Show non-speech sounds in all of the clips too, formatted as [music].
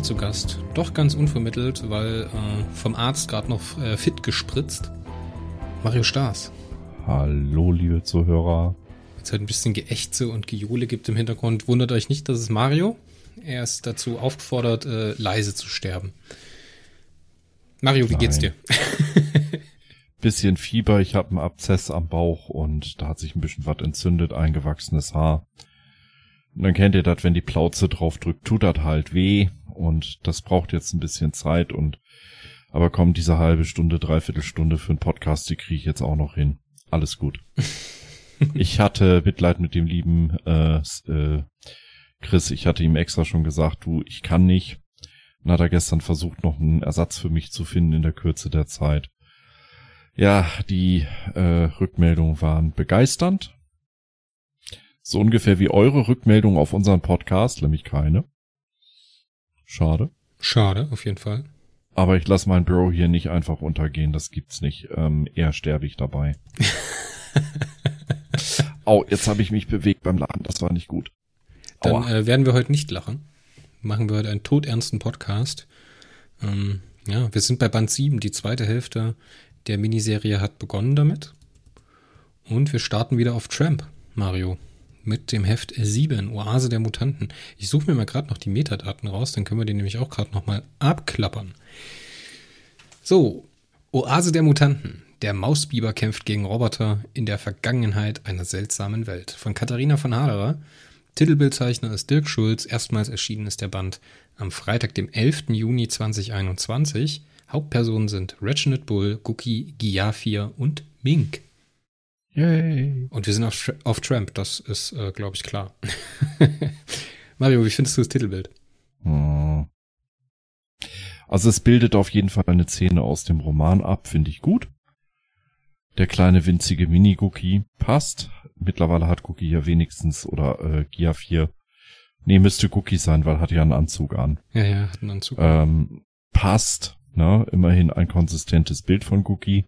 Mir zu Gast, doch ganz unvermittelt, weil äh, vom Arzt gerade noch äh, fit gespritzt, Mario Staas. Hallo, liebe Zuhörer. Jetzt halt ein bisschen Geächze und Gejohle gibt im Hintergrund. Wundert euch nicht, das ist Mario. Er ist dazu aufgefordert, äh, leise zu sterben. Mario, wie Nein. geht's dir? [laughs] bisschen Fieber, ich habe einen Abzess am Bauch und da hat sich ein bisschen was entzündet, eingewachsenes Haar. Und dann kennt ihr das, wenn die Plauze drauf drückt, tut das halt weh und das braucht jetzt ein bisschen Zeit und aber komm, diese halbe Stunde, dreiviertel Stunde für einen Podcast, die kriege ich jetzt auch noch hin. Alles gut. [laughs] ich hatte Mitleid mit dem lieben äh, äh, Chris. Ich hatte ihm extra schon gesagt, du, ich kann nicht. Dann hat er gestern versucht, noch einen Ersatz für mich zu finden in der Kürze der Zeit. Ja, die äh, Rückmeldungen waren begeisternd. So ungefähr wie eure Rückmeldung auf unseren Podcast, nämlich keine. Schade. Schade, auf jeden Fall. Aber ich lasse mein Bro hier nicht einfach untergehen, das gibt's nicht. Ähm, eher sterbe ich dabei. [laughs] Au, jetzt habe ich mich bewegt beim Lachen, das war nicht gut. Dann äh, werden wir heute nicht lachen. Machen wir heute einen todernsten Podcast. Ähm, ja, wir sind bei Band 7, die zweite Hälfte der Miniserie hat begonnen damit. Und wir starten wieder auf Tramp, Mario. Mit dem Heft 7, Oase der Mutanten. Ich suche mir mal gerade noch die Metadaten raus, dann können wir den nämlich auch gerade nochmal abklappern. So, Oase der Mutanten. Der Mausbiber kämpft gegen Roboter in der Vergangenheit einer seltsamen Welt. Von Katharina von Haderer. Titelbildzeichner ist Dirk Schulz. Erstmals erschienen ist der Band am Freitag, dem 11. Juni 2021. Hauptpersonen sind Reginald Bull, Cookie, Giafir und Mink. Yay. Und wir sind auf, auf Tramp, das ist, äh, glaube ich, klar. [laughs] Mario, wie findest du das Titelbild? Hm. Also es bildet auf jeden Fall eine Szene aus dem Roman ab, finde ich gut. Der kleine winzige Mini-Cookie passt. Mittlerweile hat Cookie ja wenigstens, oder äh, Gia 4, nee, müsste Cookie sein, weil hat ja einen Anzug an. Ja, ja, hat einen Anzug. Ähm, passt. Na, immerhin ein konsistentes Bild von Cookie.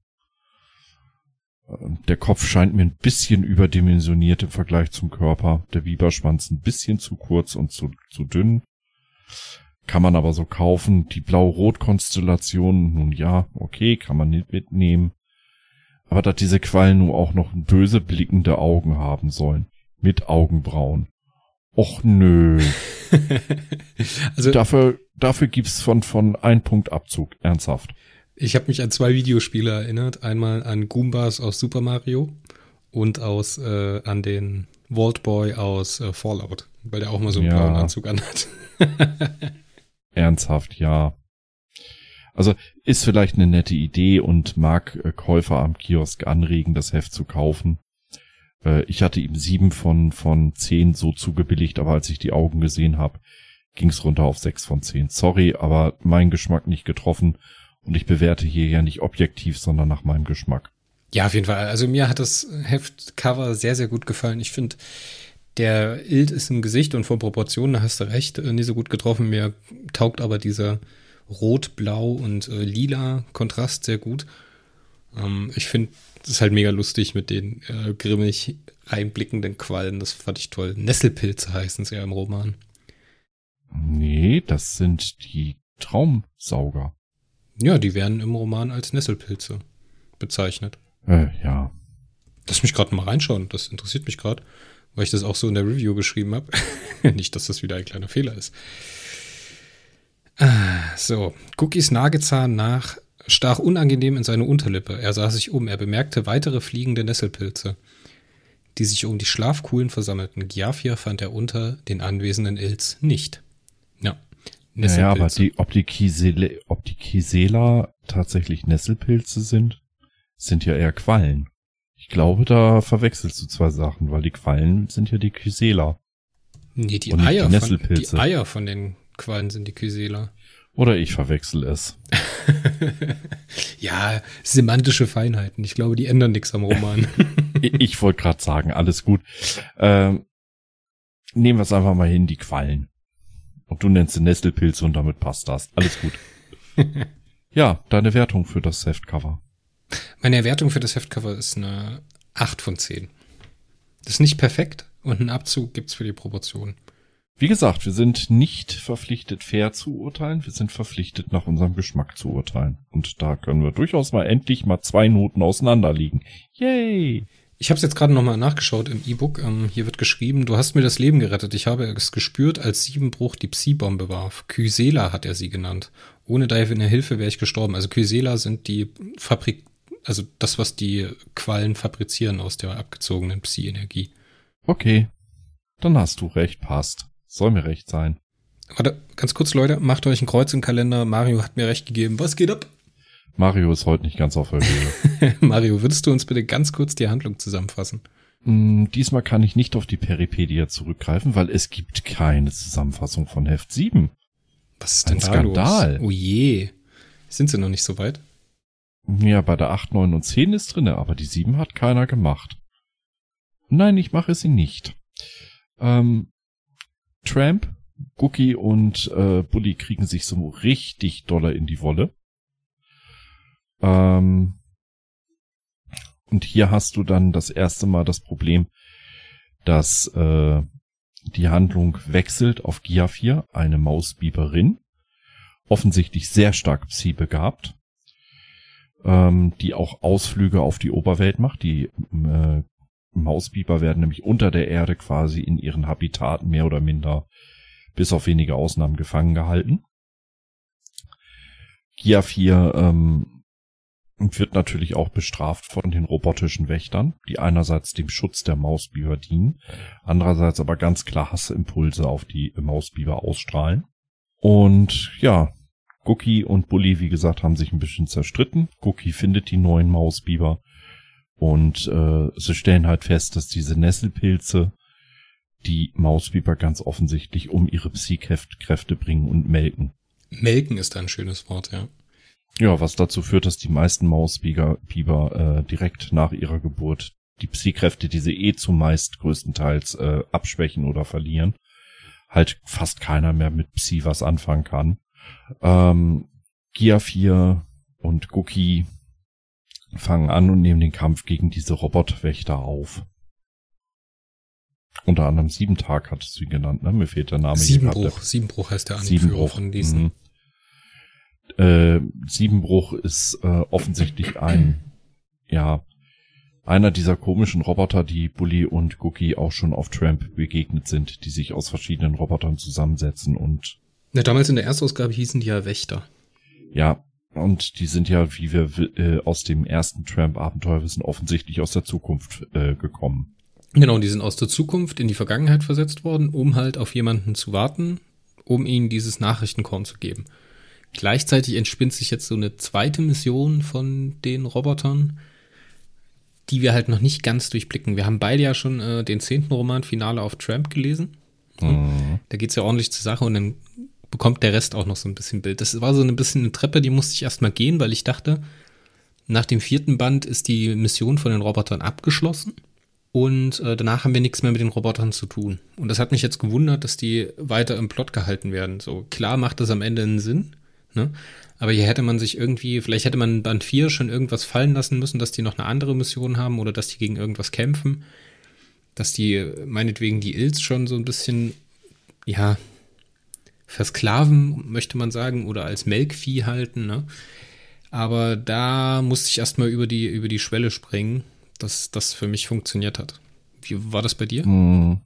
Der Kopf scheint mir ein bisschen überdimensioniert im Vergleich zum Körper. Der Biberschwanz ein bisschen zu kurz und zu, zu dünn. Kann man aber so kaufen. Die Blau-Rot-Konstellation, nun ja, okay, kann man nicht mitnehmen. Aber dass diese Quallen nun auch noch böse blickende Augen haben sollen. Mit Augenbrauen. Och nö. [laughs] also dafür, dafür gibt's von, von ein Punkt Abzug. Ernsthaft. Ich habe mich an zwei Videospiele erinnert. Einmal an Goombas aus Super Mario und aus äh, an den Vault Boy aus äh, Fallout, weil der auch mal so einen ja. blauen Anzug anhat. [laughs] Ernsthaft, ja. Also ist vielleicht eine nette Idee und mag äh, Käufer am Kiosk anregen, das Heft zu kaufen. Äh, ich hatte ihm sieben von, von zehn so zugebilligt, aber als ich die Augen gesehen habe, ging's runter auf sechs von zehn. Sorry, aber mein Geschmack nicht getroffen und ich bewerte hier ja nicht objektiv, sondern nach meinem Geschmack. Ja, auf jeden Fall. Also mir hat das Heftcover sehr, sehr gut gefallen. Ich finde, der Ild ist im Gesicht und von Proportionen, da hast du recht, äh, nie so gut getroffen. Mir taugt aber dieser Rot, Blau und äh, Lila Kontrast sehr gut. Ähm, ich finde, das ist halt mega lustig mit den äh, grimmig reinblickenden Quallen. Das fand ich toll. Nesselpilze heißen sie ja im Roman. Nee, das sind die Traumsauger. Ja, die werden im Roman als Nesselpilze bezeichnet. Äh, ja. Lass mich gerade mal reinschauen. Das interessiert mich gerade, weil ich das auch so in der Review geschrieben habe. [laughs] Nicht, dass das wieder ein kleiner Fehler ist. Ah, so, Cookies Nagezahn nach stach unangenehm in seine Unterlippe. Er sah sich um. Er bemerkte weitere fliegende Nesselpilze, die sich um die Schlafkuhlen versammelten. Giafir fand er unter den anwesenden Ilz nicht. Nesselpilze. Ja, aber die, ob die Kisele, ob die Kisela tatsächlich Nesselpilze sind, sind ja eher Quallen. Ich glaube, da verwechselst du zwei Sachen, weil die Quallen sind ja die Kisela. Nee, die Eier, die, von, die Eier von den Quallen sind die Kisela. Oder ich verwechsel es. [laughs] ja, semantische Feinheiten. Ich glaube, die ändern nichts am Roman. [laughs] [laughs] ich wollte gerade sagen, alles gut. Ähm, nehmen wir es einfach mal hin, die Quallen. Und du nennst sie Nestelpilze und damit passt das. Alles gut. [laughs] ja, deine Wertung für das Heftcover. Meine Erwertung für das Heftcover ist eine 8 von 10. Das ist nicht perfekt und einen Abzug gibt's für die Proportion. Wie gesagt, wir sind nicht verpflichtet, fair zu urteilen. Wir sind verpflichtet, nach unserem Geschmack zu urteilen. Und da können wir durchaus mal endlich mal zwei Noten auseinanderliegen. Yay! Ich habe es jetzt gerade nochmal nachgeschaut im E-Book. Ähm, hier wird geschrieben, du hast mir das Leben gerettet. Ich habe es gespürt, als Siebenbruch die Psi-Bombe warf. Kysela hat er sie genannt. Ohne deine Hilfe wäre ich gestorben. Also Kysela sind die Fabrik, also das, was die Quallen fabrizieren aus der abgezogenen Psi-Energie. Okay. Dann hast du recht, passt. Soll mir recht sein. Warte, ganz kurz, Leute, macht euch ein Kreuz im Kalender. Mario hat mir recht gegeben. Was geht ab? Mario ist heute nicht ganz auf der Höhe. [laughs] Mario, würdest du uns bitte ganz kurz die Handlung zusammenfassen? Mm, diesmal kann ich nicht auf die Peripedia zurückgreifen, weil es gibt keine Zusammenfassung von Heft 7. Was ist denn Ein da Skandal. los? Oh je. Sind sie noch nicht so weit? Ja, bei der 8, 9 und 10 ist drinne, aber die 7 hat keiner gemacht. Nein, ich mache sie nicht. Ähm, Tramp, Cookie und äh, Bully kriegen sich so richtig doller in die Wolle. Ähm, und hier hast du dann das erste Mal das Problem, dass äh, die Handlung wechselt auf Gia 4, eine Mausbiberin, offensichtlich sehr stark Psi begabt, ähm, die auch Ausflüge auf die Oberwelt macht. Die äh, Mausbiber werden nämlich unter der Erde quasi in ihren Habitaten mehr oder minder bis auf wenige Ausnahmen gefangen gehalten. Gia 4 ähm, wird natürlich auch bestraft von den robotischen Wächtern, die einerseits dem Schutz der Mausbiber dienen, andererseits aber ganz klar Hassimpulse auf die Mausbiber ausstrahlen. Und ja, Cookie und Bully, wie gesagt, haben sich ein bisschen zerstritten. Cookie findet die neuen Mausbiber und äh, sie stellen halt fest, dass diese Nesselpilze die Mausbiber ganz offensichtlich um ihre Psykräfte bringen und melken. Melken ist ein schönes Wort, ja. Ja, was dazu führt, dass die meisten Mausbiber äh, direkt nach ihrer Geburt die Psykräfte, die sie eh zumeist größtenteils äh, abschwächen oder verlieren, halt fast keiner mehr mit Psi was anfangen kann. Ähm, Gia 4 und Guki fangen an und nehmen den Kampf gegen diese Robotwächter auf. Unter anderem Siebentag hattest du ihn genannt, ne? Mir fehlt der Name. Siebenbruch. Siebenbruch heißt der Anführer Siebenbruch. von diesen. Mhm. Äh, Siebenbruch ist äh, offensichtlich ein, ja, einer dieser komischen Roboter, die Bully und Cookie auch schon auf Tramp begegnet sind, die sich aus verschiedenen Robotern zusammensetzen und. Ja, damals in der Erstausgabe hießen die ja Wächter. Ja, und die sind ja, wie wir äh, aus dem ersten Tramp-Abenteuer wissen, offensichtlich aus der Zukunft äh, gekommen. Genau, die sind aus der Zukunft in die Vergangenheit versetzt worden, um halt auf jemanden zu warten, um ihnen dieses Nachrichtenkorn zu geben. Gleichzeitig entspinnt sich jetzt so eine zweite Mission von den Robotern, die wir halt noch nicht ganz durchblicken. Wir haben beide ja schon äh, den zehnten Roman Finale auf Tramp gelesen. Mhm. Da geht's ja ordentlich zur Sache und dann bekommt der Rest auch noch so ein bisschen Bild. Das war so ein bisschen eine Treppe, die musste ich erstmal gehen, weil ich dachte, nach dem vierten Band ist die Mission von den Robotern abgeschlossen und äh, danach haben wir nichts mehr mit den Robotern zu tun. Und das hat mich jetzt gewundert, dass die weiter im Plot gehalten werden. So klar macht das am Ende einen Sinn, ne? Aber hier hätte man sich irgendwie, vielleicht hätte man Band 4 schon irgendwas fallen lassen müssen, dass die noch eine andere Mission haben oder dass die gegen irgendwas kämpfen. Dass die meinetwegen die Ills schon so ein bisschen, ja, versklaven, möchte man sagen, oder als Melkvieh halten. Ne? Aber da musste ich erstmal über die, über die Schwelle springen, dass das für mich funktioniert hat. Wie war das bei dir? Mm.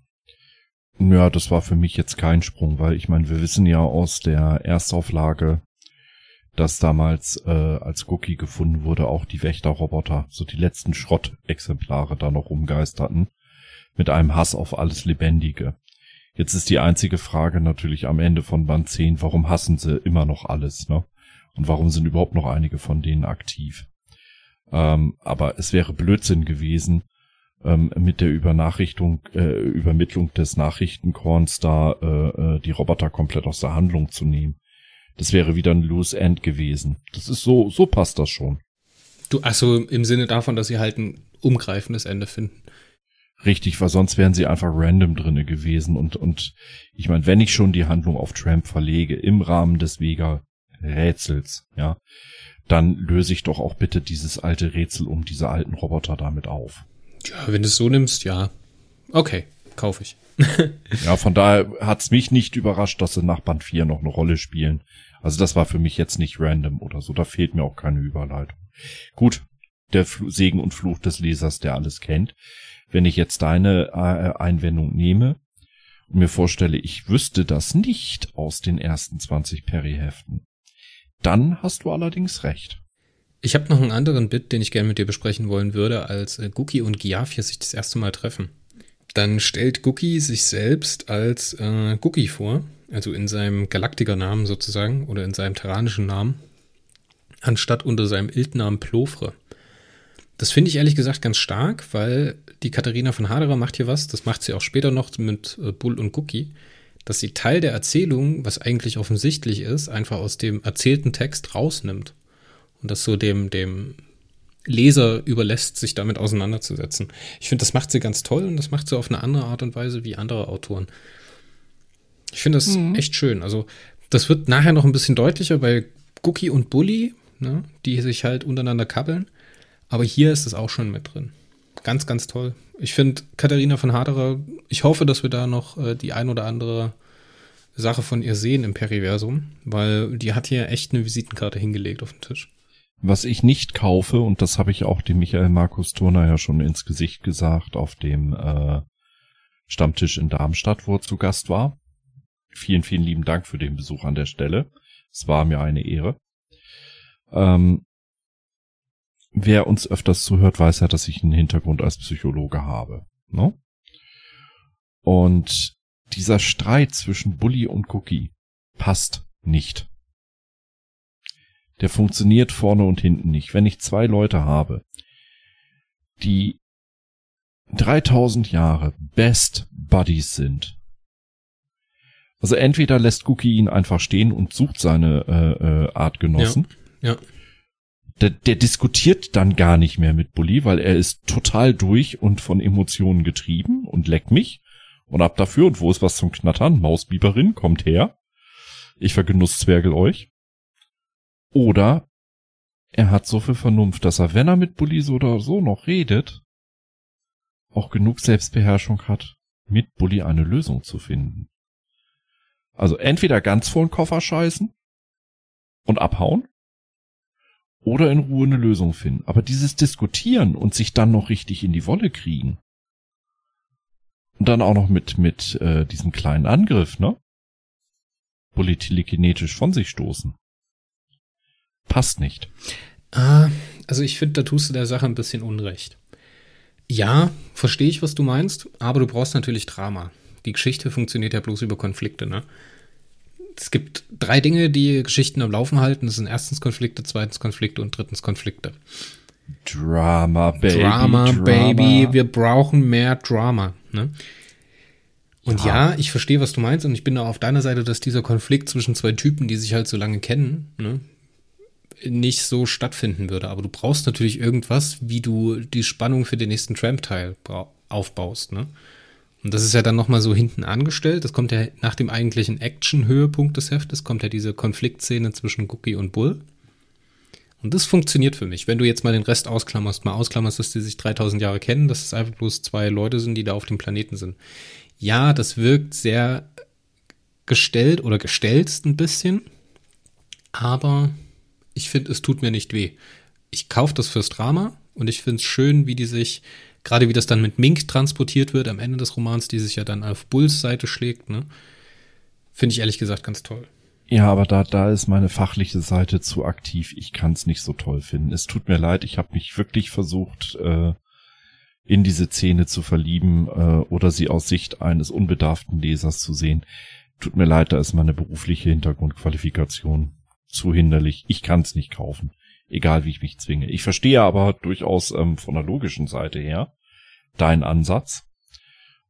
Ja, das war für mich jetzt kein Sprung, weil ich meine, wir wissen ja aus der Erstauflage, dass damals, äh, als Cookie gefunden wurde, auch die Wächterroboter, so die letzten Schrottexemplare da noch rumgeisterten, mit einem Hass auf alles Lebendige. Jetzt ist die einzige Frage natürlich am Ende von Band 10, warum hassen sie immer noch alles, ne? Und warum sind überhaupt noch einige von denen aktiv? Ähm, aber es wäre Blödsinn gewesen, ähm, mit der Übernachrichtung, äh, Übermittlung des Nachrichtenkorns da äh, äh, die Roboter komplett aus der Handlung zu nehmen. Das wäre wieder ein Loose End gewesen. Das ist so, so passt das schon. Du, also im Sinne davon, dass sie halt ein umgreifendes Ende finden. Richtig, weil sonst wären sie einfach random drinne gewesen und, und ich meine, wenn ich schon die Handlung auf Tramp verlege im Rahmen des Vega-Rätsels, ja, dann löse ich doch auch bitte dieses alte Rätsel um diese alten Roboter damit auf. Ja, wenn du es so nimmst, ja. Okay, kaufe ich. [laughs] ja, von daher hat's mich nicht überrascht, dass sie nach Band 4 noch eine Rolle spielen. Also das war für mich jetzt nicht random oder so, da fehlt mir auch keine Überleitung. Gut, der Fl Segen und Fluch des Lesers, der alles kennt. Wenn ich jetzt deine äh, Einwendung nehme und mir vorstelle, ich wüsste das nicht aus den ersten 20 Perry-Heften, dann hast du allerdings recht. Ich habe noch einen anderen Bit, den ich gerne mit dir besprechen wollen würde, als äh, Guki und Giafia sich das erste Mal treffen. Dann stellt Guki sich selbst als äh, Guki vor, also in seinem Galaktiker-Namen sozusagen oder in seinem terranischen Namen, anstatt unter seinem Ildnamen Plofre. Das finde ich ehrlich gesagt ganz stark, weil die Katharina von Haderer macht hier was, das macht sie auch später noch mit äh, Bull und Guki, dass sie Teil der Erzählung, was eigentlich offensichtlich ist, einfach aus dem erzählten Text rausnimmt und das so dem, dem Leser überlässt, sich damit auseinanderzusetzen. Ich finde, das macht sie ganz toll und das macht sie auf eine andere Art und Weise wie andere Autoren. Ich finde das mhm. echt schön. Also, das wird nachher noch ein bisschen deutlicher bei Cookie und Bully, ne, die sich halt untereinander kabbeln. Aber hier ist es auch schon mit drin. Ganz, ganz toll. Ich finde Katharina von Haderer, ich hoffe, dass wir da noch äh, die ein oder andere Sache von ihr sehen im Periversum, weil die hat hier echt eine Visitenkarte hingelegt auf den Tisch. Was ich nicht kaufe, und das habe ich auch dem Michael Markus Turner ja schon ins Gesicht gesagt, auf dem äh, Stammtisch in Darmstadt, wo er zu Gast war. Vielen, vielen lieben Dank für den Besuch an der Stelle. Es war mir eine Ehre. Ähm, wer uns öfters zuhört, weiß ja, dass ich einen Hintergrund als Psychologe habe. Ne? Und dieser Streit zwischen Bully und Cookie passt nicht. Der funktioniert vorne und hinten nicht. Wenn ich zwei Leute habe, die 3000 Jahre Best Buddies sind, also entweder lässt Cookie ihn einfach stehen und sucht seine äh, äh, Artgenossen. Ja. ja. Der, der diskutiert dann gar nicht mehr mit Bully, weil er ist total durch und von Emotionen getrieben und leckt mich. Und ab dafür, und wo ist was zum Knattern? Mausbiberin, kommt her. Ich vergenuss Zwergel euch. Oder er hat so viel Vernunft, dass er, wenn er mit Bully so oder so noch redet, auch genug Selbstbeherrschung hat, mit Bully eine Lösung zu finden. Also entweder ganz vor den Koffer scheißen und abhauen oder in Ruhe eine Lösung finden. Aber dieses Diskutieren und sich dann noch richtig in die Wolle kriegen und dann auch noch mit mit äh, diesem kleinen Angriff, ne? Bully telekinetisch von sich stoßen passt nicht. Ah, also ich finde, da tust du der Sache ein bisschen Unrecht. Ja, verstehe ich, was du meinst, aber du brauchst natürlich Drama. Die Geschichte funktioniert ja bloß über Konflikte, ne? Es gibt drei Dinge, die Geschichten am Laufen halten. Das sind erstens Konflikte, zweitens Konflikte und drittens Konflikte. Drama, Baby. Drama, Drama. Baby. Wir brauchen mehr Drama. Ne? Und ja. ja. ich verstehe, was du meinst. Und ich bin da auf deiner Seite, dass dieser Konflikt zwischen zwei Typen, die sich halt so lange kennen, ne, nicht so stattfinden würde. Aber du brauchst natürlich irgendwas, wie du die Spannung für den nächsten Tramp-Teil aufbaust, ne? Und das ist ja dann nochmal so hinten angestellt. Das kommt ja nach dem eigentlichen Action-Höhepunkt des Heftes, kommt ja diese Konfliktszene zwischen Cookie und Bull. Und das funktioniert für mich. Wenn du jetzt mal den Rest ausklammerst, mal ausklammerst, dass die sich 3000 Jahre kennen, dass es einfach bloß zwei Leute sind, die da auf dem Planeten sind. Ja, das wirkt sehr gestellt oder gestelzt ein bisschen, aber ich finde, es tut mir nicht weh. Ich kaufe das fürs Drama und ich finde es schön, wie die sich, gerade wie das dann mit Mink transportiert wird am Ende des Romans, die sich ja dann auf Bulls Seite schlägt, ne? Finde ich ehrlich gesagt ganz toll. Ja, aber da, da ist meine fachliche Seite zu aktiv. Ich kann es nicht so toll finden. Es tut mir leid, ich habe mich wirklich versucht, äh, in diese Szene zu verlieben äh, oder sie aus Sicht eines unbedarften Lesers zu sehen. Tut mir leid, da ist meine berufliche Hintergrundqualifikation zu hinderlich. Ich kann es nicht kaufen, egal wie ich mich zwinge. Ich verstehe aber durchaus ähm, von der logischen Seite her deinen Ansatz.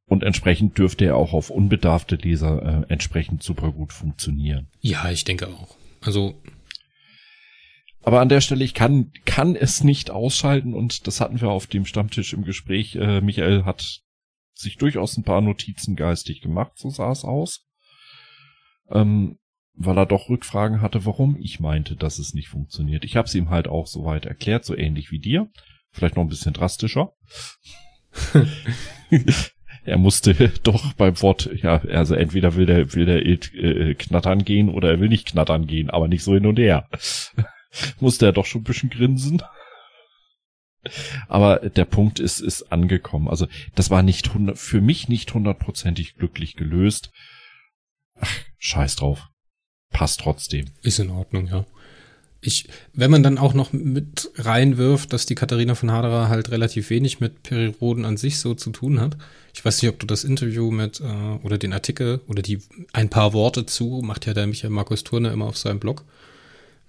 Und entsprechend dürfte er auch auf unbedarfte Leser äh, entsprechend super gut funktionieren. Ja, ich denke auch. Also. Aber an der Stelle, ich kann, kann es nicht ausschalten und das hatten wir auf dem Stammtisch im Gespräch. Äh, Michael hat sich durchaus ein paar Notizen geistig gemacht, so sah es aus. Ähm, weil er doch Rückfragen hatte, warum ich meinte, dass es nicht funktioniert. Ich habe es ihm halt auch soweit erklärt, so ähnlich wie dir. Vielleicht noch ein bisschen drastischer. [laughs] er musste doch beim Wort, ja, also entweder will der, will der äh, knattern gehen oder er will nicht knattern gehen, aber nicht so hin und her. [laughs] musste er doch schon ein bisschen grinsen. Aber der Punkt ist, ist angekommen. Also das war nicht für mich nicht hundertprozentig glücklich gelöst. Ach, scheiß drauf. Passt trotzdem. Ist in Ordnung, ja. Ich, wenn man dann auch noch mit reinwirft, dass die Katharina von Haderer halt relativ wenig mit Periroden an sich so zu tun hat. Ich weiß nicht, ob du das Interview mit äh, oder den Artikel oder die ein paar Worte zu macht ja der Michael Markus Turner immer auf seinem Blog.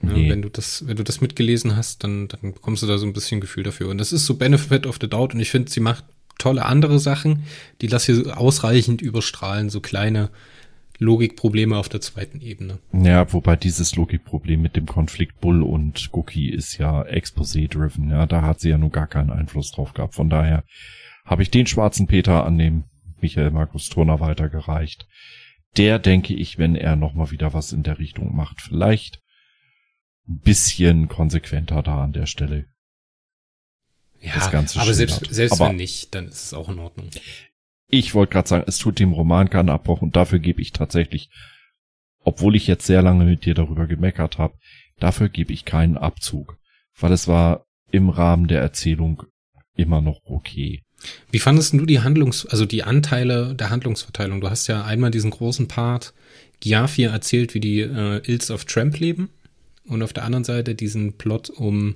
Nee. Ja, wenn du das, wenn du das mitgelesen hast, dann, dann bekommst du da so ein bisschen Gefühl dafür. Und das ist so Benefit of the Doubt und ich finde, sie macht tolle andere Sachen, die lass hier ausreichend überstrahlen, so kleine Logikprobleme auf der zweiten Ebene. Ja, wobei dieses Logikproblem mit dem Konflikt Bull und Cookie ist ja exposé-driven. Ja, da hat sie ja nur gar keinen Einfluss drauf gehabt. Von daher habe ich den schwarzen Peter an dem Michael Markus Turner weitergereicht. Der denke ich, wenn er nochmal wieder was in der Richtung macht, vielleicht ein bisschen konsequenter da an der Stelle. Ja, aber selbst, selbst aber wenn nicht, dann ist es auch in Ordnung. Ich wollte gerade sagen, es tut dem Roman keinen Abbruch und dafür gebe ich tatsächlich, obwohl ich jetzt sehr lange mit dir darüber gemeckert habe, dafür gebe ich keinen Abzug, weil es war im Rahmen der Erzählung immer noch okay. Wie fandest du die Handlungs-, also die Anteile der Handlungsverteilung? Du hast ja einmal diesen großen Part, Giafir erzählt, wie die äh, Ills of Tramp leben und auf der anderen Seite diesen Plot um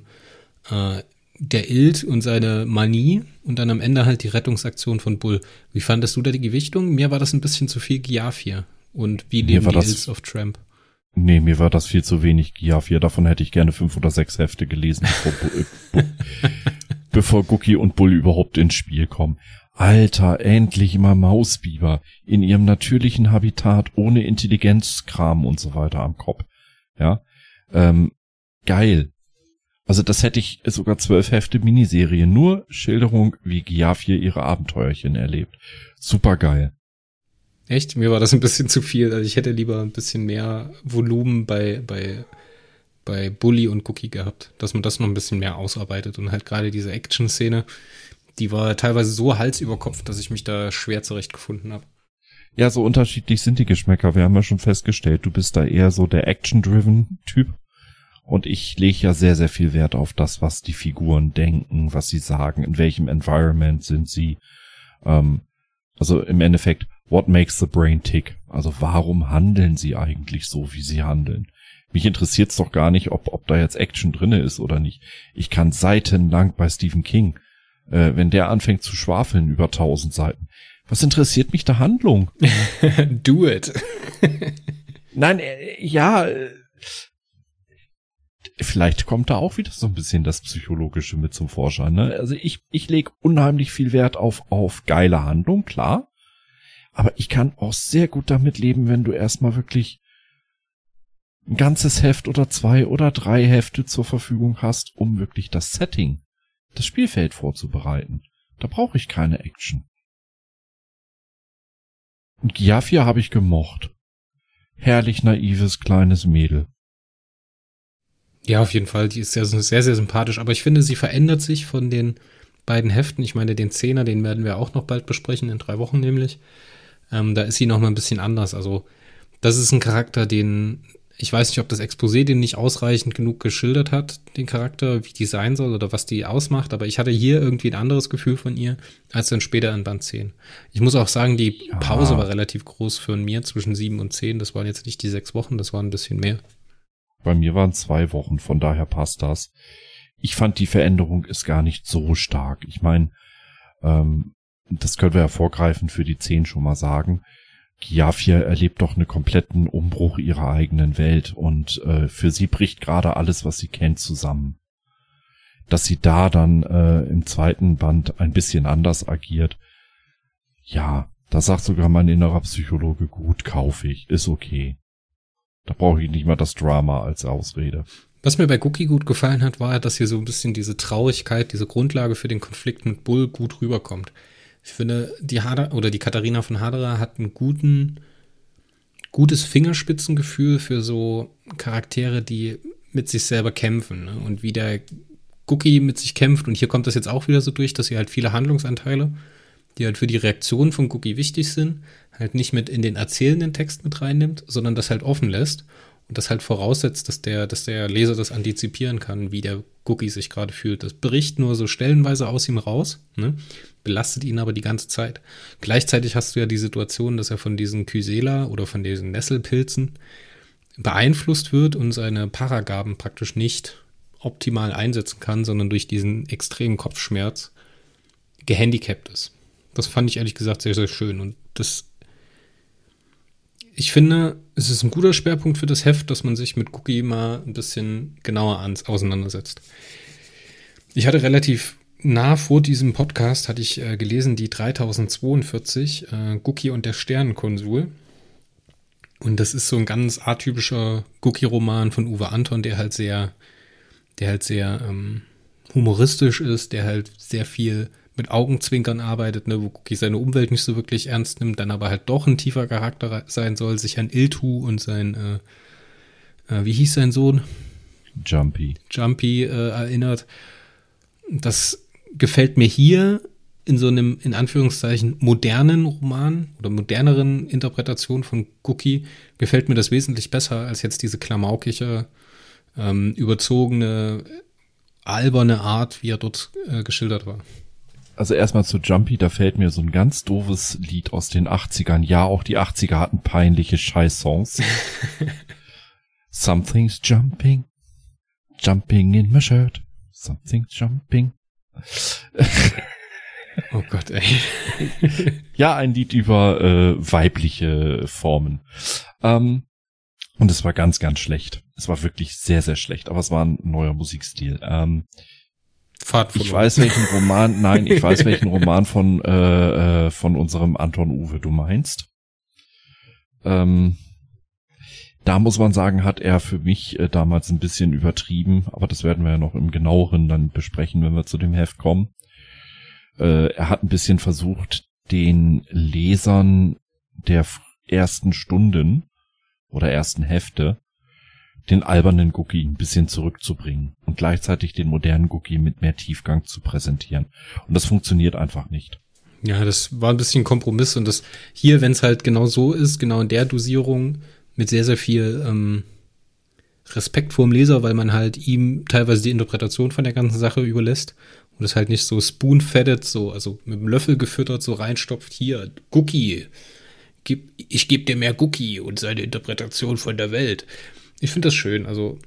äh, der Ilt und seine Manie und dann am Ende halt die Rettungsaktion von Bull. Wie fandest du da die Gewichtung? Mir war das ein bisschen zu viel Giafir. Und wie leben die Ilts of Tramp? Nee, mir war das viel zu wenig Giafir. Davon hätte ich gerne fünf oder sechs Hefte gelesen, bevor, [laughs] bevor Gucki und Bull überhaupt ins Spiel kommen. Alter, endlich mal Mausbiber in ihrem natürlichen Habitat ohne Intelligenzkram und so weiter am Kopf. Ja, ähm, geil. Also das hätte ich sogar zwölf Hefte Miniserie. Nur Schilderung, wie Giafir ihre Abenteuerchen erlebt. Super geil. Echt? Mir war das ein bisschen zu viel. Also ich hätte lieber ein bisschen mehr Volumen bei, bei, bei Bully und Cookie gehabt, dass man das noch ein bisschen mehr ausarbeitet und halt gerade diese Action-Szene, die war teilweise so Hals über Kopf, dass ich mich da schwer zurechtgefunden habe. Ja, so unterschiedlich sind die Geschmäcker. Wir haben ja schon festgestellt, du bist da eher so der Action-driven Typ. Und ich lege ja sehr, sehr viel Wert auf das, was die Figuren denken, was sie sagen, in welchem Environment sind sie. Ähm, also im Endeffekt, what makes the brain tick? Also warum handeln sie eigentlich so, wie sie handeln? Mich interessiert's doch gar nicht, ob, ob da jetzt Action drinne ist oder nicht. Ich kann seitenlang bei Stephen King, äh, wenn der anfängt zu schwafeln über tausend Seiten. Was interessiert mich da Handlung? [laughs] Do it. Nein, äh, ja, äh, vielleicht kommt da auch wieder so ein bisschen das Psychologische mit zum Vorschein. Ne? Also ich, ich lege unheimlich viel Wert auf, auf geile Handlung, klar. Aber ich kann auch sehr gut damit leben, wenn du erstmal wirklich ein ganzes Heft oder zwei oder drei Hefte zur Verfügung hast, um wirklich das Setting, das Spielfeld vorzubereiten. Da brauche ich keine Action. Und Giafia habe ich gemocht. Herrlich naives kleines Mädel. Ja, auf jeden Fall. Die ist sehr, sehr, sehr sympathisch. Aber ich finde, sie verändert sich von den beiden Heften. Ich meine, den Zehner, den werden wir auch noch bald besprechen, in drei Wochen nämlich. Ähm, da ist sie noch mal ein bisschen anders. Also, das ist ein Charakter, den ich weiß nicht, ob das Exposé den nicht ausreichend genug geschildert hat, den Charakter, wie die sein soll oder was die ausmacht, aber ich hatte hier irgendwie ein anderes Gefühl von ihr als dann später in Band 10. Ich muss auch sagen, die ja. Pause war relativ groß für mir zwischen 7 und 10. Das waren jetzt nicht die sechs Wochen, das waren ein bisschen mehr. Bei mir waren zwei Wochen, von daher passt das. Ich fand die Veränderung ist gar nicht so stark. Ich meine, ähm, das können wir ja vorgreifend für die zehn schon mal sagen. Giafia erlebt doch einen kompletten Umbruch ihrer eigenen Welt und äh, für sie bricht gerade alles, was sie kennt, zusammen. Dass sie da dann äh, im zweiten Band ein bisschen anders agiert, ja, da sagt sogar mein innerer Psychologe, gut, kaufe ich, ist okay. Da brauche ich nicht mal das Drama als Ausrede. Was mir bei Cookie gut gefallen hat, war, dass hier so ein bisschen diese Traurigkeit, diese Grundlage für den Konflikt mit Bull gut rüberkommt. Ich finde, die Hader oder die Katharina von Haderer hat einen guten, gutes Fingerspitzengefühl für so Charaktere, die mit sich selber kämpfen. Ne? Und wie der Cookie mit sich kämpft. Und hier kommt das jetzt auch wieder so durch, dass sie halt viele Handlungsanteile, die halt für die Reaktion von Cookie wichtig sind, halt nicht mit in den erzählenden Text mit reinnimmt, sondern das halt offen lässt und das halt voraussetzt, dass der, dass der Leser das antizipieren kann, wie der Cookie sich gerade fühlt. Das bricht nur so stellenweise aus ihm raus, ne? belastet ihn aber die ganze Zeit. Gleichzeitig hast du ja die Situation, dass er von diesen Kysela oder von diesen Nesselpilzen beeinflusst wird und seine Paragaben praktisch nicht optimal einsetzen kann, sondern durch diesen extremen Kopfschmerz gehandicapt ist. Das fand ich ehrlich gesagt sehr, sehr schön. Und das, ich finde, es ist ein guter Schwerpunkt für das Heft, dass man sich mit Cookie mal ein bisschen genauer ans, auseinandersetzt. Ich hatte relativ nah vor diesem Podcast, hatte ich äh, gelesen, die 3042, äh, Cookie und der Sternenkonsul. Und das ist so ein ganz atypischer Cookie-Roman von Uwe Anton, der halt sehr der halt sehr ähm, humoristisch ist, der halt sehr viel mit Augenzwinkern arbeitet, ne, wo Cookie seine Umwelt nicht so wirklich ernst nimmt, dann aber halt doch ein tiefer Charakter sein soll, sich an Iltu und sein, äh, äh, wie hieß sein Sohn? Jumpy. Jumpy äh, erinnert. Das gefällt mir hier in so einem, in Anführungszeichen, modernen Roman oder moderneren Interpretation von Cookie gefällt mir das wesentlich besser als jetzt diese klamaukige ähm, überzogene, alberne Art, wie er dort äh, geschildert war. Also erstmal zu Jumpy, da fällt mir so ein ganz doofes Lied aus den 80ern. Ja, auch die 80er hatten peinliche Scheiß-Songs. [laughs] Something's jumping, jumping in my shirt, something's jumping. oh Gott, ey. [laughs] ja, ein Lied über äh, weibliche Formen. Ähm, und es war ganz, ganz schlecht. Es war wirklich sehr, sehr schlecht, aber es war ein neuer Musikstil. Ähm, ich weiß welchen Roman, [laughs] nein, ich weiß welchen Roman von äh, äh, von unserem Anton Uwe du meinst. Ähm, da muss man sagen, hat er für mich äh, damals ein bisschen übertrieben, aber das werden wir ja noch im genaueren dann besprechen, wenn wir zu dem Heft kommen. Äh, er hat ein bisschen versucht, den Lesern der ersten Stunden oder ersten Hefte den albernen Cookie ein bisschen zurückzubringen und gleichzeitig den modernen Cookie mit mehr Tiefgang zu präsentieren. Und das funktioniert einfach nicht. Ja, das war ein bisschen Kompromiss und das hier, wenn es halt genau so ist, genau in der Dosierung mit sehr, sehr viel ähm, Respekt vor dem Leser, weil man halt ihm teilweise die Interpretation von der ganzen Sache überlässt und es halt nicht so spoon-fettet, so, also mit dem Löffel gefüttert, so reinstopft, hier, Cookie, gib, ich gebe dir mehr Cookie und seine Interpretation von der Welt. Ich finde das schön, also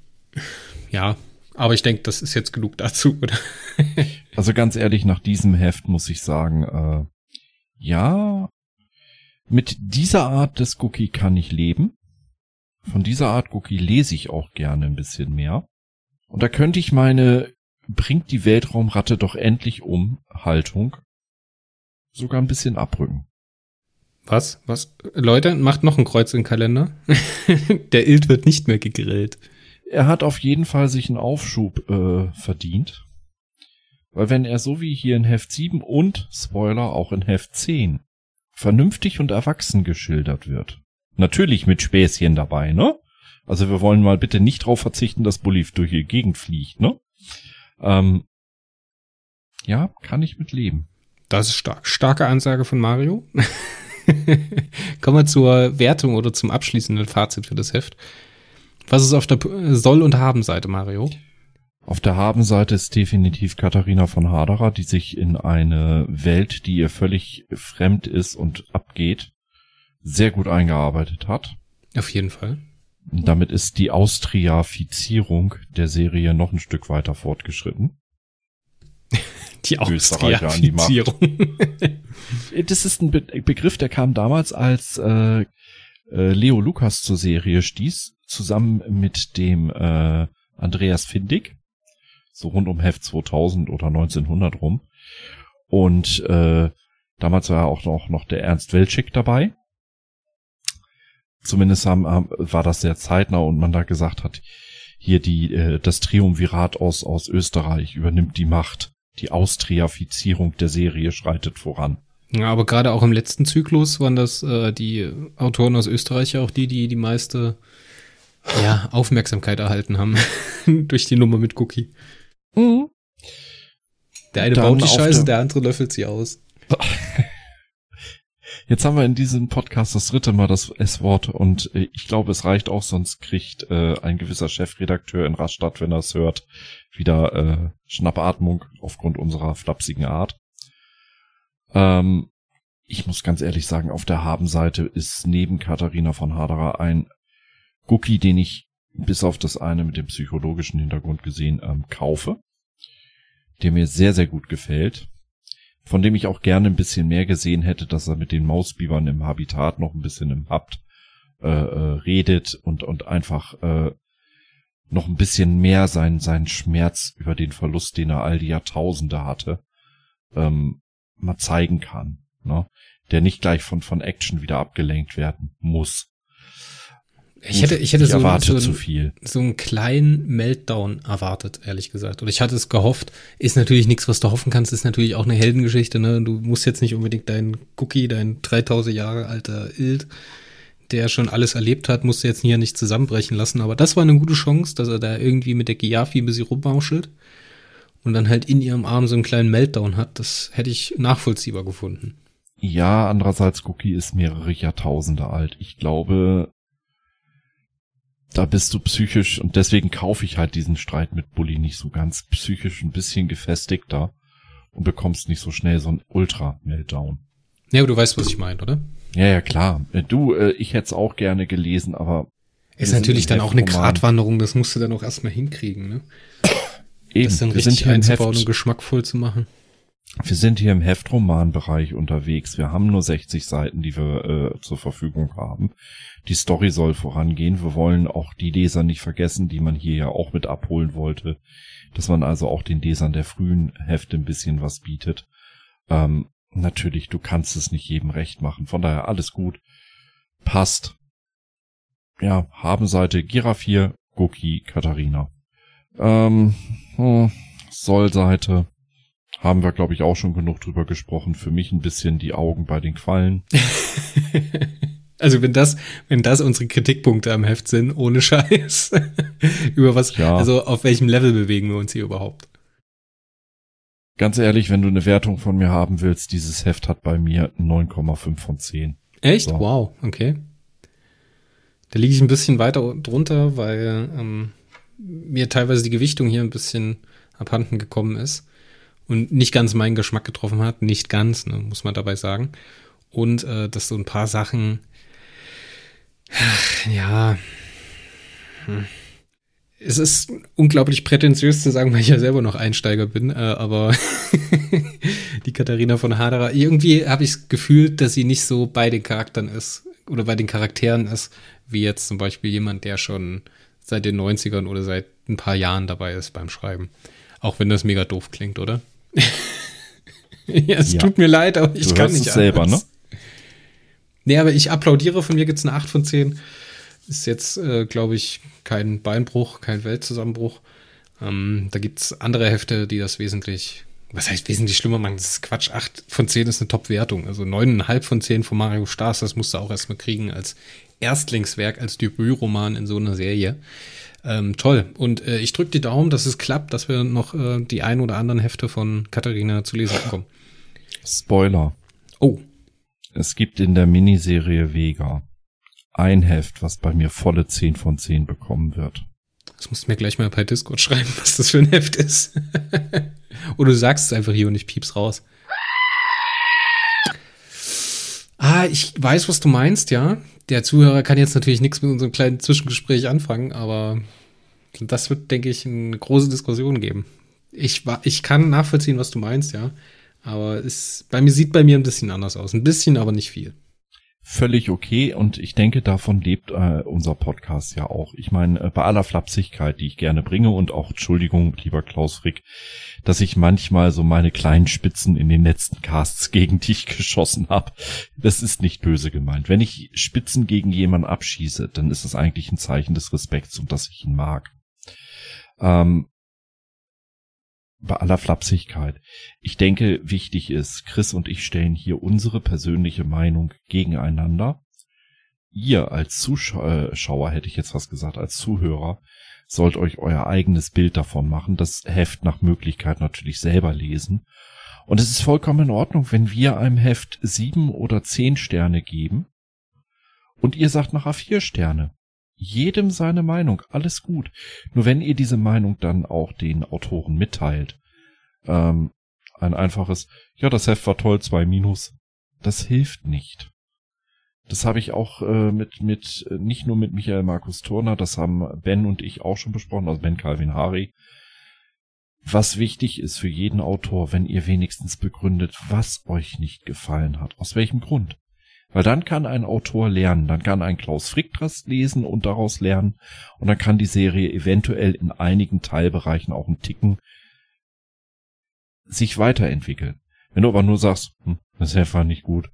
ja, aber ich denke, das ist jetzt genug dazu, oder? [laughs] also ganz ehrlich, nach diesem Heft muss ich sagen, äh, ja, mit dieser Art des Cookie kann ich leben. Von dieser Art Cookie lese ich auch gerne ein bisschen mehr. Und da könnte ich meine bringt die Weltraumratte doch endlich um Haltung sogar ein bisschen abrücken. Was? Was? Leute, macht noch ein Kreuz im Kalender. [laughs] Der Ilt wird nicht mehr gegrillt. Er hat auf jeden Fall sich einen Aufschub äh, verdient. Weil wenn er so wie hier in Heft 7 und, Spoiler, auch in Heft 10 vernünftig und erwachsen geschildert wird. Natürlich mit Späßchen dabei, ne? Also wir wollen mal bitte nicht drauf verzichten, dass Bully durch die Gegend fliegt, ne? Ähm, ja, kann ich mit leben. Das ist stark. Starke Ansage von Mario. [laughs] [laughs] Kommen wir zur Wertung oder zum abschließenden Fazit für das Heft. Was ist auf der Soll- und Haben-Seite, Mario? Auf der Haben-Seite ist definitiv Katharina von Haderer, die sich in eine Welt, die ihr völlig fremd ist und abgeht, sehr gut eingearbeitet hat. Auf jeden Fall. Damit ist die Austriafizierung der Serie noch ein Stück weiter fortgeschritten. Die Austriafizierung. das ist ein Be Begriff, der kam damals, als äh, äh, Leo Lukas zur Serie stieß, zusammen mit dem äh, Andreas Findig, so rund um Heft 2000 oder 1900 rum. Und äh, damals war auch noch, noch der Ernst Weltschick dabei. Zumindest haben, war das sehr zeitnah und man da gesagt hat, hier die äh, das Triumvirat aus aus Österreich übernimmt die Macht. Die Austriafizierung der Serie schreitet voran. Ja, aber gerade auch im letzten Zyklus waren das äh, die Autoren aus Österreich ja auch die, die die meiste ja, Aufmerksamkeit erhalten haben [laughs] durch die Nummer mit Cookie. Mhm. Der eine Dann baut die Scheiße, der, der andere löffelt sie aus. [laughs] Jetzt haben wir in diesem Podcast das dritte Mal das S-Wort und äh, ich glaube, es reicht auch, sonst kriegt äh, ein gewisser Chefredakteur in Rastatt, wenn er es hört, wieder äh, Schnappatmung aufgrund unserer flapsigen Art. Ähm, ich muss ganz ehrlich sagen, auf der Habenseite ist neben Katharina von Haderer ein Cookie, den ich bis auf das eine mit dem psychologischen Hintergrund gesehen ähm, kaufe, der mir sehr, sehr gut gefällt, von dem ich auch gerne ein bisschen mehr gesehen hätte, dass er mit den Mausbibern im Habitat noch ein bisschen im Habt äh, äh, redet und, und einfach äh, noch ein bisschen mehr seinen, seinen Schmerz über den Verlust, den er all die Jahrtausende hatte, ähm, mal zeigen kann. Ne? Der nicht gleich von, von Action wieder abgelenkt werden muss. Ich hätte, ich hätte ich so, so, zu viel. so einen kleinen Meltdown erwartet, ehrlich gesagt. Und ich hatte es gehofft. Ist natürlich nichts, was du hoffen kannst. Ist natürlich auch eine Heldengeschichte. Ne? Du musst jetzt nicht unbedingt deinen Cookie, dein 3000 Jahre alter Ild, der schon alles erlebt hat, musst du jetzt hier nicht zusammenbrechen lassen. Aber das war eine gute Chance, dass er da irgendwie mit der Giafi ein bisschen rummauschelt und dann halt in ihrem Arm so einen kleinen Meltdown hat. Das hätte ich nachvollziehbar gefunden. Ja, andererseits Cookie ist mehrere Jahrtausende alt. Ich glaube, da bist du psychisch und deswegen kaufe ich halt diesen Streit mit Bully nicht so ganz psychisch ein bisschen gefestigter und bekommst nicht so schnell so ein Ultra-Meltdown. Ja, aber du weißt, was ich meine, oder? Ja, ja, klar. Äh, du, äh, ich hätte es auch gerne gelesen, aber. Ist natürlich dann auch eine Gratwanderung, das musst du dann auch erstmal hinkriegen, ne? Eben, das dann richtig einzubauen und geschmackvoll zu machen. Wir sind hier im Heftromanbereich unterwegs. Wir haben nur 60 Seiten, die wir äh, zur Verfügung haben. Die Story soll vorangehen. Wir wollen auch die Leser nicht vergessen, die man hier ja auch mit abholen wollte. Dass man also auch den Lesern der frühen Hefte ein bisschen was bietet. Ähm, natürlich, du kannst es nicht jedem recht machen. Von daher alles gut. Passt. Ja, Habenseite Giraffier, Goki, Katharina. Ähm, hm, Sollseite haben wir, glaube ich, auch schon genug drüber gesprochen. Für mich ein bisschen die Augen bei den Quallen. [laughs] also wenn das, wenn das unsere Kritikpunkte am Heft sind, ohne Scheiß. [laughs] Über was, ja. also auf welchem Level bewegen wir uns hier überhaupt? Ganz ehrlich, wenn du eine Wertung von mir haben willst, dieses Heft hat bei mir 9,5 von 10. Echt? So. Wow, okay. Da liege ich ein bisschen weiter drunter, weil ähm, mir teilweise die Gewichtung hier ein bisschen abhanden gekommen ist und nicht ganz meinen Geschmack getroffen hat. Nicht ganz, ne, muss man dabei sagen. Und äh, dass so ein paar Sachen, ach, [sighs] ja, hm. es ist unglaublich prätentiös zu sagen, weil ich ja selber noch Einsteiger bin, äh, aber [laughs] die Katharina von Haderer, irgendwie habe ich das Gefühl, dass sie nicht so bei den Charakteren ist oder bei den Charakteren ist, wie jetzt zum Beispiel jemand, der schon seit den 90ern oder seit ein paar Jahren dabei ist beim Schreiben. Auch wenn das mega doof klingt, oder? [laughs] ja, es ja. tut mir leid, aber ich du kann nicht. Es selber, ne? Nee, aber ich applaudiere. Von mir gibt es eine 8 von 10. Ist jetzt, äh, glaube ich, kein Beinbruch, kein Weltzusammenbruch. Ähm, da gibt es andere Hefte, die das wesentlich, was heißt wesentlich schlimmer machen? Das ist Quatsch. 8 von 10 ist eine Top-Wertung. Also 9,5 von 10 von Mario Stars, das musst du auch erstmal kriegen als Erstlingswerk, als Debütroman in so einer Serie. Ähm, toll. Und äh, ich drücke die Daumen, dass es klappt, dass wir noch äh, die ein oder anderen Hefte von Katharina zu lesen bekommen. Spoiler. Oh. Es gibt in der Miniserie Vega ein Heft, was bei mir volle 10 von 10 bekommen wird. Das musst du mir gleich mal bei Discord schreiben, was das für ein Heft ist. [laughs] oder du sagst es einfach hier und ich piep's raus. Ah, ich weiß, was du meinst, ja der Zuhörer kann jetzt natürlich nichts mit unserem kleinen Zwischengespräch anfangen, aber das wird, denke ich, eine große Diskussion geben. Ich, ich kann nachvollziehen, was du meinst, ja. Aber es bei mir sieht bei mir ein bisschen anders aus. Ein bisschen, aber nicht viel völlig okay und ich denke, davon lebt äh, unser Podcast ja auch. Ich meine, äh, bei aller Flapsigkeit, die ich gerne bringe und auch Entschuldigung, lieber Klaus Frick, dass ich manchmal so meine kleinen Spitzen in den letzten Casts [laughs] gegen dich geschossen habe. Das ist nicht böse gemeint. Wenn ich Spitzen gegen jemanden abschieße, dann ist es eigentlich ein Zeichen des Respekts und dass ich ihn mag. Ähm, bei aller Flapsigkeit. Ich denke, wichtig ist, Chris und ich stellen hier unsere persönliche Meinung gegeneinander. Ihr als Zuschauer, hätte ich jetzt was gesagt, als Zuhörer, sollt euch euer eigenes Bild davon machen, das Heft nach Möglichkeit natürlich selber lesen. Und es ist vollkommen in Ordnung, wenn wir einem Heft sieben oder zehn Sterne geben und ihr sagt nachher vier Sterne. Jedem seine Meinung, alles gut. Nur wenn ihr diese Meinung dann auch den Autoren mitteilt, ähm, ein einfaches, ja, das Heft war toll, zwei Minus, das hilft nicht. Das habe ich auch äh, mit, mit, nicht nur mit Michael Markus Turner, das haben Ben und ich auch schon besprochen, also Ben Calvin Hari. Was wichtig ist für jeden Autor, wenn ihr wenigstens begründet, was euch nicht gefallen hat, aus welchem Grund. Weil dann kann ein Autor lernen, dann kann ein Klaus Frick das lesen und daraus lernen und dann kann die Serie eventuell in einigen Teilbereichen auch einen Ticken sich weiterentwickeln. Wenn du aber nur sagst, hm, das ist einfach nicht gut,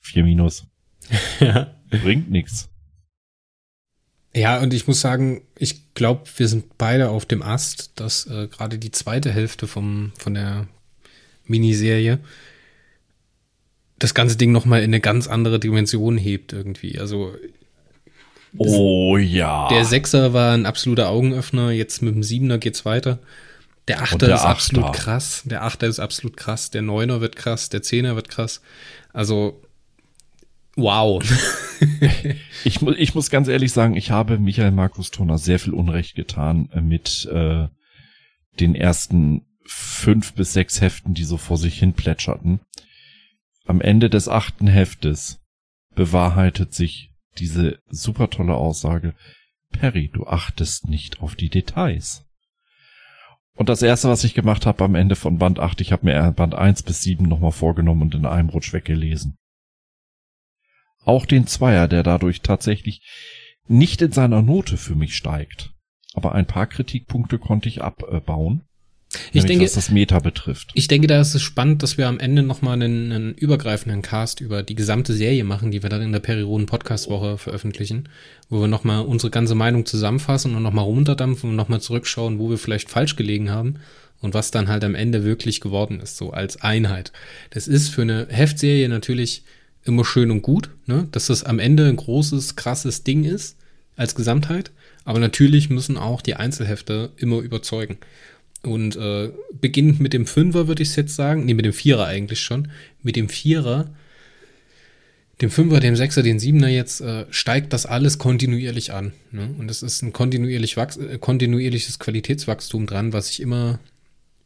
vier Minus, [laughs] ja. bringt nichts. Ja, und ich muss sagen, ich glaube, wir sind beide auf dem Ast, dass äh, gerade die zweite Hälfte vom, von der Miniserie das ganze Ding nochmal in eine ganz andere Dimension hebt irgendwie. Also Oh ja. Der Sechser war ein absoluter Augenöffner, jetzt mit dem Siebener geht's weiter. Der Achter der ist Achter. absolut krass. Der Achter ist absolut krass. Der Neuner wird krass. Der Zehner wird krass. Also, wow. [laughs] ich, mu ich muss ganz ehrlich sagen, ich habe Michael Markus Turner sehr viel Unrecht getan äh, mit äh, den ersten fünf bis sechs Heften, die so vor sich hin plätscherten. Am Ende des achten Heftes bewahrheitet sich diese super tolle Aussage, Perry, du achtest nicht auf die Details. Und das erste, was ich gemacht habe am Ende von Band 8, ich habe mir Band 1 bis 7 nochmal vorgenommen und in einem Rutsch weggelesen. Auch den Zweier, der dadurch tatsächlich nicht in seiner Note für mich steigt. Aber ein paar Kritikpunkte konnte ich abbauen. Ich denke, was das Meta betrifft. Ich denke, da ist es spannend, dass wir am Ende nochmal einen, einen übergreifenden Cast über die gesamte Serie machen, die wir dann in der Perioden Podcast Woche veröffentlichen, wo wir nochmal unsere ganze Meinung zusammenfassen und nochmal runterdampfen und nochmal zurückschauen, wo wir vielleicht falsch gelegen haben und was dann halt am Ende wirklich geworden ist, so als Einheit. Das ist für eine Heftserie natürlich immer schön und gut, ne? dass das am Ende ein großes, krasses Ding ist als Gesamtheit. Aber natürlich müssen auch die Einzelhefte immer überzeugen. Und äh, beginnend mit dem Fünfer würde ich es jetzt sagen, nee, mit dem Vierer eigentlich schon. Mit dem Vierer, dem Fünfer, dem Sechser, dem Siebener jetzt, äh, steigt das alles kontinuierlich an. Ne? Und es ist ein kontinuierlich äh, kontinuierliches Qualitätswachstum dran, was ich immer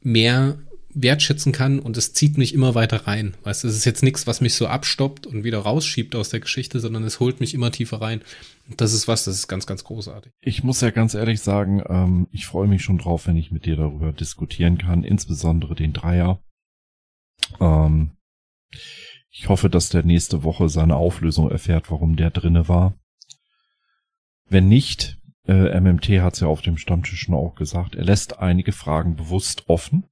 mehr wertschätzen kann und es zieht mich immer weiter rein. Weißt du, es ist jetzt nichts, was mich so abstoppt und wieder rausschiebt aus der Geschichte, sondern es holt mich immer tiefer rein. Und das ist was, das ist ganz, ganz großartig. Ich muss ja ganz ehrlich sagen, ähm, ich freue mich schon drauf, wenn ich mit dir darüber diskutieren kann, insbesondere den Dreier. Ähm, ich hoffe, dass der nächste Woche seine Auflösung erfährt, warum der drinne war. Wenn nicht, äh, MMT hat es ja auf dem Stammtisch schon auch gesagt, er lässt einige Fragen bewusst offen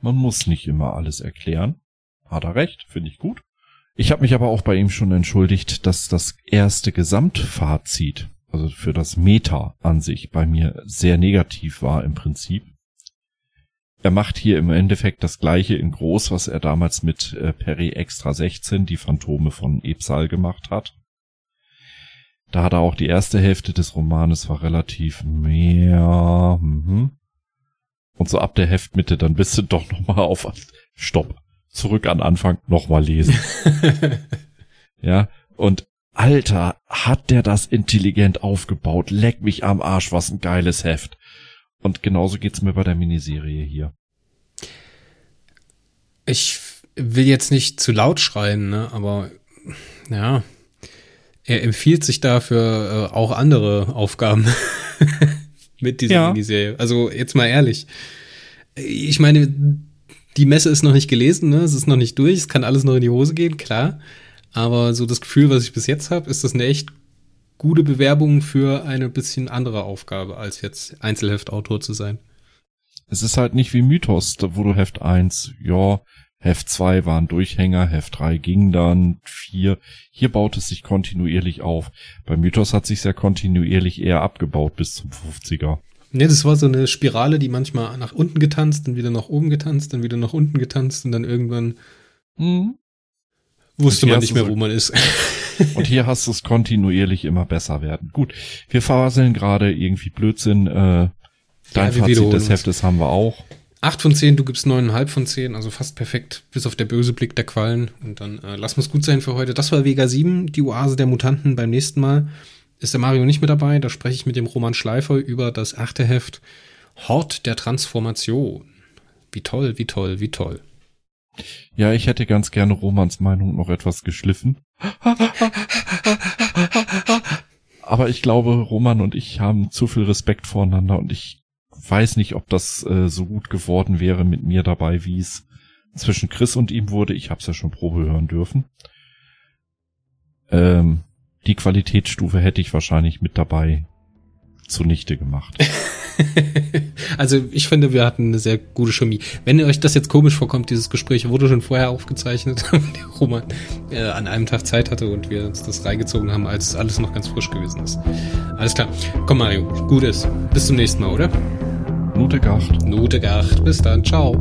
man muss nicht immer alles erklären. Hat er recht, finde ich gut. Ich habe mich aber auch bei ihm schon entschuldigt, dass das erste Gesamtfazit, also für das Meta an sich, bei mir sehr negativ war im Prinzip. Er macht hier im Endeffekt das gleiche in groß, was er damals mit äh, Perry Extra 16, die Phantome von Ebsal gemacht hat. Da hat er auch die erste Hälfte des Romanes war relativ mehr, mhm. Und so ab der Heftmitte, dann bist du doch nochmal auf Stopp. Zurück an Anfang, nochmal lesen. [laughs] ja, und Alter, hat der das intelligent aufgebaut. Leck mich am Arsch, was ein geiles Heft. Und genauso geht's mir bei der Miniserie hier. Ich will jetzt nicht zu laut schreien, ne, aber ja, er empfiehlt sich dafür äh, auch andere Aufgaben. [laughs] mit dieser ja. Miniserie. Also jetzt mal ehrlich. Ich meine, die Messe ist noch nicht gelesen, ne? es ist noch nicht durch, es kann alles noch in die Hose gehen, klar. Aber so das Gefühl, was ich bis jetzt habe, ist das eine echt gute Bewerbung für eine bisschen andere Aufgabe, als jetzt Einzelheftautor zu sein. Es ist halt nicht wie Mythos, wo du Heft 1, ja, Heft 2 war ein Durchhänger, Heft 3 ging dann, 4. Hier baut es sich kontinuierlich auf. Bei Mythos hat sich sehr kontinuierlich eher abgebaut bis zum 50er. Ne, das war so eine Spirale, die manchmal nach unten getanzt, dann wieder nach oben getanzt, dann wieder nach unten getanzt und dann irgendwann mhm. wusste man nicht mehr, wo man ist. [laughs] Und hier hast du es kontinuierlich immer besser werden. Gut, wir faseln gerade irgendwie Blödsinn. Äh, dein ja, Fazit des Heftes haben wir auch. 8 von 10, du gibst 9,5 von 10, also fast perfekt, bis auf der böse Blick der Quallen. Und dann äh, lass uns gut sein für heute. Das war Vega 7, die Oase der Mutanten. Beim nächsten Mal ist der Mario nicht mit dabei. Da spreche ich mit dem Roman Schleifer über das achte Heft Hort der Transformation. Wie toll, wie toll, wie toll. Ja, ich hätte ganz gerne Romans Meinung noch etwas geschliffen. [laughs] Aber ich glaube, Roman und ich haben zu viel Respekt voreinander und ich weiß nicht, ob das äh, so gut geworden wäre mit mir dabei, wie es zwischen Chris und ihm wurde. Ich habe es ja schon Probe hören dürfen. Ähm, die Qualitätsstufe hätte ich wahrscheinlich mit dabei zunichte gemacht. [laughs] also ich finde, wir hatten eine sehr gute Chemie. Wenn euch das jetzt komisch vorkommt, dieses Gespräch wurde schon vorher aufgezeichnet, [laughs] der Roman äh, an einem Tag Zeit hatte und wir uns das reingezogen haben, als alles noch ganz frisch gewesen ist. Alles klar. Komm Mario, gut ist. Bis zum nächsten Mal, oder? Note Gacht. Note Gacht. Bis dann. Ciao.